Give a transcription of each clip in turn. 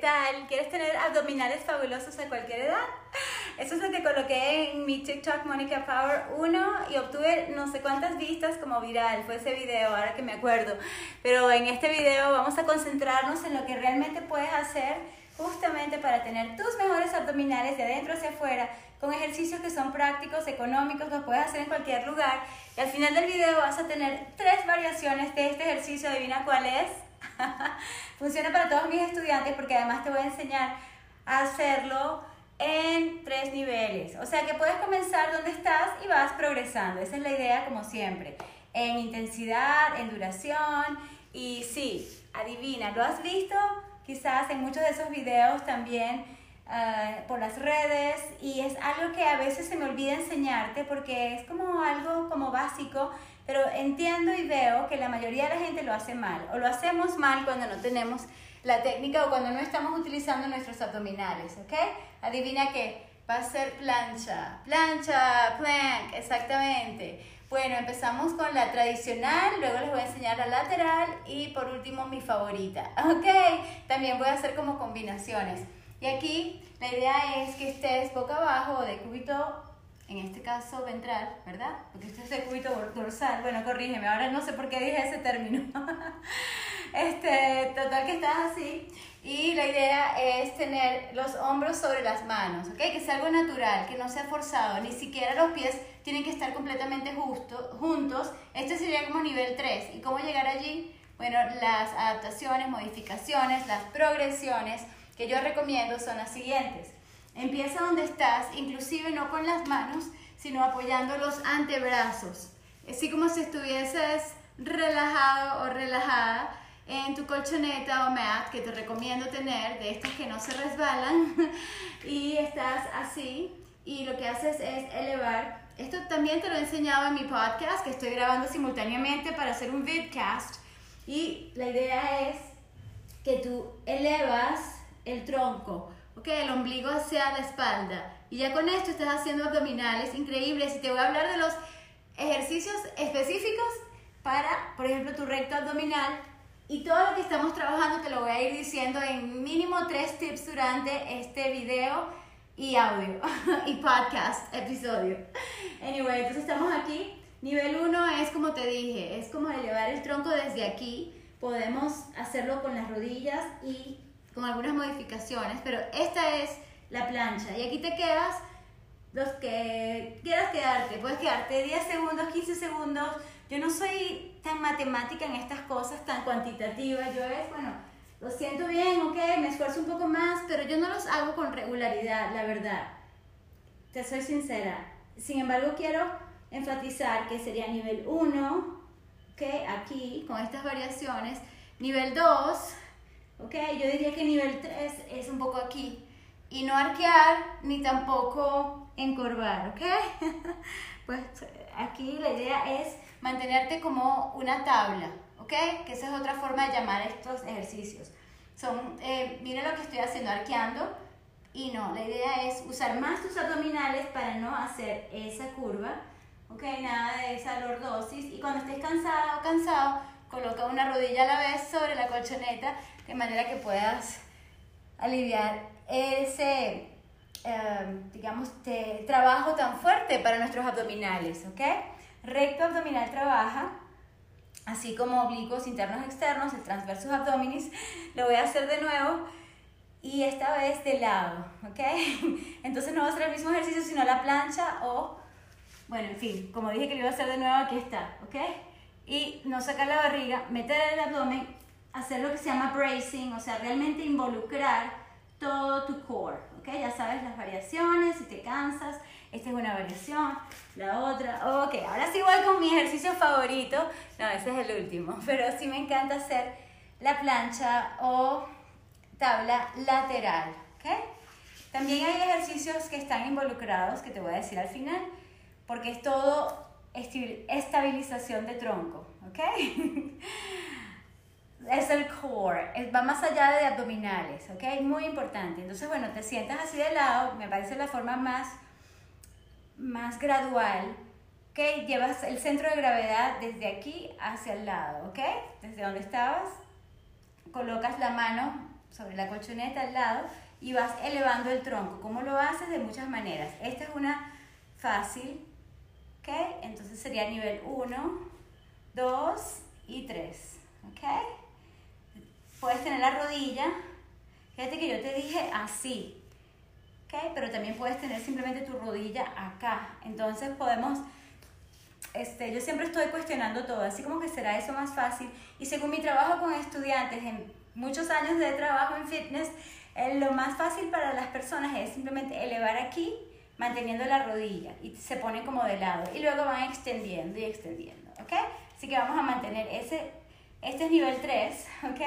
tal? ¿Quieres tener abdominales fabulosos a cualquier edad? Eso es lo que coloqué en mi TikTok Monica Power 1 y obtuve no sé cuántas vistas como viral. Fue ese video, ahora que me acuerdo. Pero en este video vamos a concentrarnos en lo que realmente puedes hacer justamente para tener tus mejores abdominales de adentro hacia afuera con ejercicios que son prácticos, económicos, los puedes hacer en cualquier lugar. Y al final del video vas a tener tres variaciones de este ejercicio. Adivina cuál es. Funciona para todos mis estudiantes porque además te voy a enseñar a hacerlo en tres niveles. O sea que puedes comenzar donde estás y vas progresando. Esa es la idea como siempre. En intensidad, en duración y sí, adivina, ¿lo has visto? Quizás en muchos de esos videos también uh, por las redes y es algo que a veces se me olvida enseñarte porque es como algo como básico, pero entiendo y veo que la mayoría de la gente lo hace mal o lo hacemos mal cuando no tenemos la técnica o cuando no estamos utilizando nuestros abdominales, ¿ok? Adivina qué, va a ser plancha, plancha, plank, exactamente. Bueno, empezamos con la tradicional, luego les voy a enseñar la lateral y por último mi favorita, ¿ok? También voy a hacer como combinaciones. Y aquí la idea es que estés boca abajo o de cúbito, en este caso ventral, ¿verdad? Porque este es cúbito dorsal. Bueno, corrígeme, ahora no sé por qué dije ese término. este, total que estás así. Y la idea es tener los hombros sobre las manos, ¿ok? Que sea algo natural, que no sea forzado, ni siquiera los pies tienen que estar completamente justo, juntos. Este sería como nivel 3. ¿Y cómo llegar allí? Bueno, las adaptaciones, modificaciones, las progresiones que yo recomiendo son las siguientes. Empieza donde estás, inclusive no con las manos, sino apoyando los antebrazos. Así como si estuvieses relajado o relajada en tu colchoneta o mat, que te recomiendo tener, de estas que no se resbalan, y estás así, y lo que haces es elevar. Esto también te lo he enseñado en mi podcast, que estoy grabando simultáneamente para hacer un vidcast, y la idea es que tú elevas el tronco, ok, el ombligo hacia la espalda. Y ya con esto estás haciendo abdominales increíbles y te voy a hablar de los ejercicios específicos para, por ejemplo, tu recto abdominal. Y todo lo que estamos trabajando te lo voy a ir diciendo en mínimo tres tips durante este video y audio y podcast episodio. Anyway, entonces estamos aquí. Nivel 1 es como te dije, es como elevar el tronco desde aquí. Podemos hacerlo con las rodillas y con algunas modificaciones, pero esta es la plancha. Y aquí te quedas los que quieras quedarte. Puedes quedarte 10 segundos, 15 segundos. Yo no soy tan matemática en estas cosas, tan cuantitativa. Yo es, bueno, lo siento bien, ok, me esfuerzo un poco más, pero yo no los hago con regularidad, la verdad. Te soy sincera. Sin embargo, quiero enfatizar que sería nivel 1, ok, aquí, con estas variaciones. Nivel 2, ¿ok? Yo diría que nivel 3 es un poco aquí. Y no arquear ni tampoco encorvar, ¿ok? pues aquí la idea es mantenerte como una tabla, ¿ok? Que esa es otra forma de llamar estos ejercicios. Son, eh, mira lo que estoy haciendo, arqueando. Y no, la idea es usar más tus abdominales para no hacer esa curva, ¿ok? Nada de esa lordosis. Y cuando estés cansado o cansado, coloca una rodilla a la vez sobre la colchoneta de manera que puedas aliviar ese, em, digamos, trabajo tan fuerte para nuestros abdominales, ¿ok? Recto abdominal trabaja, así como oblicuos internos externos, el transversus abdominis. Lo voy a hacer de nuevo y esta vez de lado, ¿ok? Entonces no va a ser el mismo ejercicio, sino la plancha o, bueno, en fin, como dije que lo iba a hacer de nuevo, aquí está, ¿ok? Y no sacar la barriga, meter el abdomen hacer lo que se llama bracing, o sea, realmente involucrar todo tu core, ¿ok? Ya sabes las variaciones, si te cansas, esta es una variación, la otra, ok, ahora sí voy con mi ejercicio favorito, no, ese es el último, pero sí me encanta hacer la plancha o tabla lateral, ¿ok? También hay ejercicios que están involucrados, que te voy a decir al final, porque es todo estabilización de tronco, ¿ok? es el core, va más allá de abdominales, ¿ok? Muy importante. Entonces, bueno, te sientas así de lado, me parece la forma más, más gradual, ¿ok? Llevas el centro de gravedad desde aquí hacia el lado, ¿ok? Desde donde estabas, colocas la mano sobre la colchoneta al lado y vas elevando el tronco. ¿Cómo lo haces? De muchas maneras. Esta es una fácil, Entonces sería nivel 1, 2 y 3, ¿ok? Puedes tener la rodilla, fíjate que yo te dije así, ¿ok? Pero también puedes tener simplemente tu rodilla acá. Entonces podemos, este, yo siempre estoy cuestionando todo, así como que será eso más fácil. Y según mi trabajo con estudiantes, en muchos años de trabajo en fitness, lo más fácil para las personas es simplemente elevar aquí, manteniendo la rodilla y se ponen como de lado y luego van extendiendo y extendiendo, ¿ok? Así que vamos a mantener ese, este es nivel 3, ¿ok?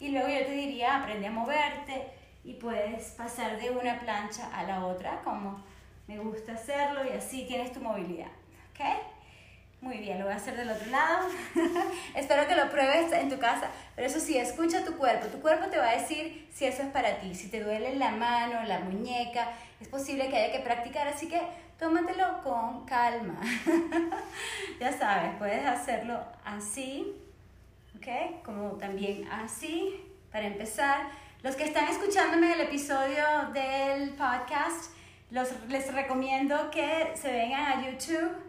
Y luego yo te diría, aprende a moverte y puedes pasar de una plancha a la otra como me gusta hacerlo y así tienes tu movilidad, ¿ok? Muy bien, lo voy a hacer del otro lado. Espero que lo pruebes en tu casa. Pero eso sí, escucha tu cuerpo. Tu cuerpo te va a decir si eso es para ti. Si te duele la mano, la muñeca, es posible que haya que practicar. Así que tómatelo con calma. ya sabes, puedes hacerlo así, ¿ok? Como también así, para empezar. Los que están escuchándome el episodio del podcast, los, les recomiendo que se vengan a YouTube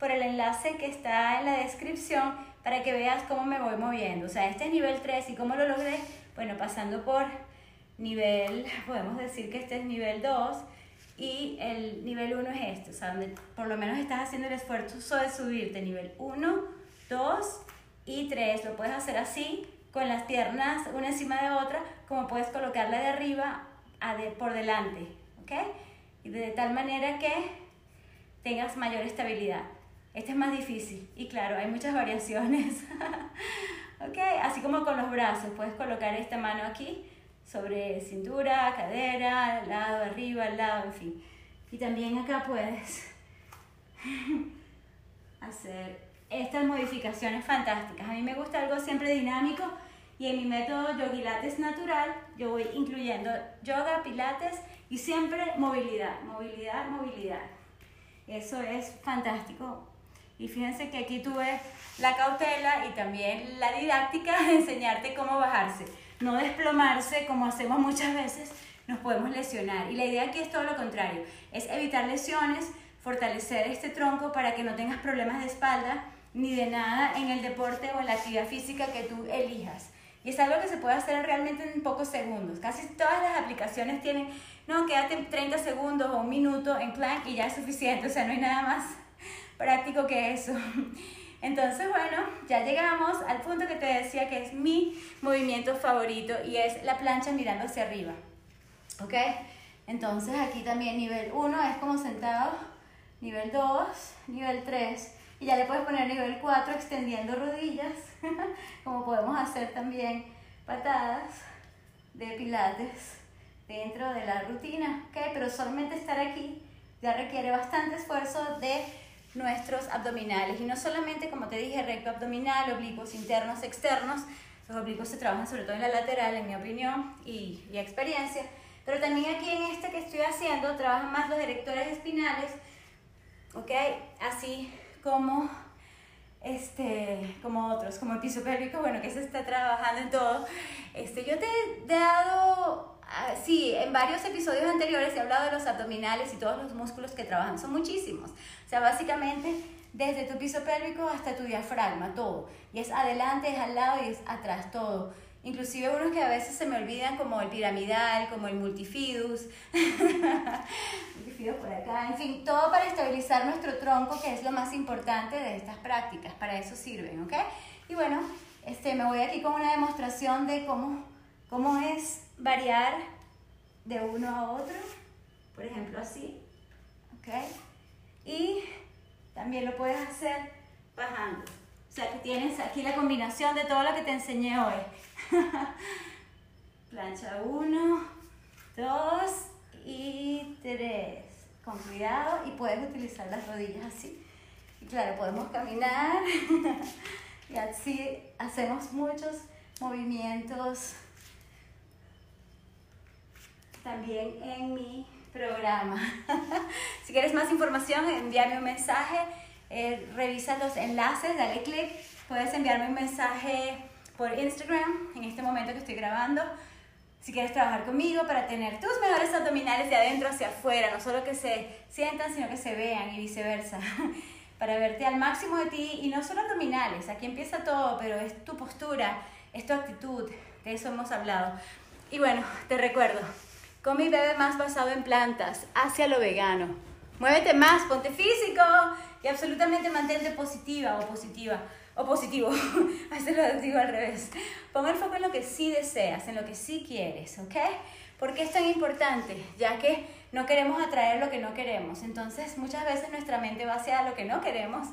por el enlace que está en la descripción para que veas cómo me voy moviendo. O sea, este es nivel 3 y cómo lo logré, bueno, pasando por nivel, podemos decir que este es nivel 2 y el nivel 1 es este, o sea, donde por lo menos estás haciendo el esfuerzo de subirte nivel 1, 2 y 3. Lo puedes hacer así, con las piernas una encima de otra, como puedes colocarla de arriba a de, por delante, ¿ok? Y de tal manera que tengas mayor estabilidad. Este es más difícil y claro, hay muchas variaciones. ok, así como con los brazos, puedes colocar esta mano aquí sobre cintura, cadera, lado, arriba, lado, en fin. Y también acá puedes hacer estas modificaciones fantásticas. A mí me gusta algo siempre dinámico y en mi método Yogilates natural yo voy incluyendo yoga, pilates y siempre movilidad, movilidad, movilidad. Eso es fantástico y fíjense que aquí tuve la cautela y también la didáctica de enseñarte cómo bajarse. No desplomarse como hacemos muchas veces, nos podemos lesionar. Y la idea aquí es todo lo contrario, es evitar lesiones, fortalecer este tronco para que no tengas problemas de espalda ni de nada en el deporte o en la actividad física que tú elijas. Y es algo que se puede hacer realmente en pocos segundos. Casi todas las aplicaciones tienen, no, quédate 30 segundos o un minuto en plank y ya es suficiente, o sea, no hay nada más práctico que eso. Entonces, bueno, ya llegamos al punto que te decía que es mi movimiento favorito y es la plancha mirando hacia arriba. ¿Ok? Entonces aquí también nivel 1 es como sentado, nivel 2, nivel 3 y ya le puedes poner nivel 4 extendiendo rodillas, como podemos hacer también patadas de pilates dentro de la rutina, ¿ok? Pero solamente estar aquí ya requiere bastante esfuerzo de nuestros abdominales. Y no solamente, como te dije, recto abdominal, oblicuos internos, externos. Los oblicuos se trabajan sobre todo en la lateral, en mi opinión y, y experiencia. Pero también aquí en este que estoy haciendo, trabajan más los directores espinales, ¿ok? Así como, este, como otros, como el piso pélvico, bueno, que se está trabajando en todo. Este, yo te he dado Ah, sí, en varios episodios anteriores he hablado de los abdominales y todos los músculos que trabajan. Son muchísimos. O sea, básicamente desde tu piso pélvico hasta tu diafragma, todo. Y es adelante, es al lado y es atrás, todo. Inclusive unos que a veces se me olvidan como el piramidal, como el multifidus. multifidus por acá. En fin, todo para estabilizar nuestro tronco, que es lo más importante de estas prácticas. Para eso sirven, ¿ok? Y bueno, este, me voy aquí con una demostración de cómo, cómo es variar de uno a otro, por ejemplo así, ¿ok? Y también lo puedes hacer bajando. O sea que tienes aquí la combinación de todo lo que te enseñé hoy. Plancha 1, 2 y 3. Con cuidado y puedes utilizar las rodillas así. Y claro, podemos caminar y así hacemos muchos movimientos también en mi programa. si quieres más información, envíame un mensaje, eh, revisa los enlaces, dale clic. Puedes enviarme un mensaje por Instagram en este momento que estoy grabando si quieres trabajar conmigo para tener tus mejores abdominales de adentro hacia afuera, no solo que se sientan, sino que se vean y viceversa. para verte al máximo de ti y no solo abdominales, aquí empieza todo, pero es tu postura, es tu actitud, de eso hemos hablado. Y bueno, te recuerdo, come y bebe más basado en plantas, hacia lo vegano. Muévete más, ponte físico y absolutamente mantente positiva o positiva o positivo. A veces lo digo al revés. Pon el foco en lo que sí deseas, en lo que sí quieres, ¿ok? Porque es tan importante, ya que no queremos atraer lo que no queremos. Entonces, muchas veces nuestra mente va hacia lo que no queremos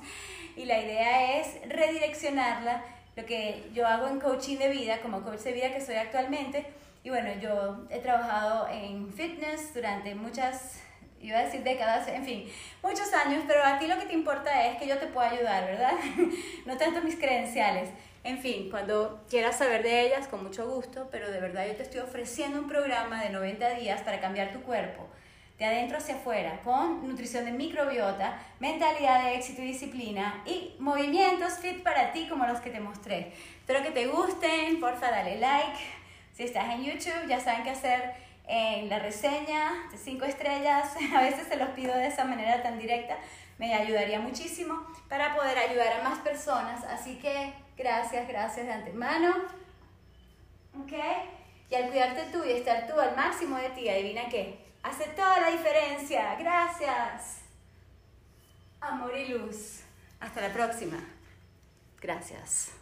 y la idea es redireccionarla. Lo que yo hago en coaching de vida, como coach de vida que soy actualmente. Y bueno, yo he trabajado en fitness durante muchas iba a decir décadas, en fin, muchos años, pero a ti lo que te importa es que yo te pueda ayudar, ¿verdad? no tanto mis credenciales. En fin, cuando quieras saber de ellas, con mucho gusto, pero de verdad yo te estoy ofreciendo un programa de 90 días para cambiar tu cuerpo, de adentro hacia afuera, con nutrición de microbiota, mentalidad de éxito y disciplina y movimientos fit para ti como los que te mostré. Espero que te gusten, porfa dale like. Si estás en YouTube, ya saben qué hacer en la reseña de 5 estrellas. A veces se los pido de esa manera tan directa. Me ayudaría muchísimo para poder ayudar a más personas. Así que gracias, gracias de antemano. ¿Ok? Y al cuidarte tú y estar tú al máximo de ti, adivina qué. Hace toda la diferencia. Gracias. Amor y luz. Hasta la próxima. Gracias.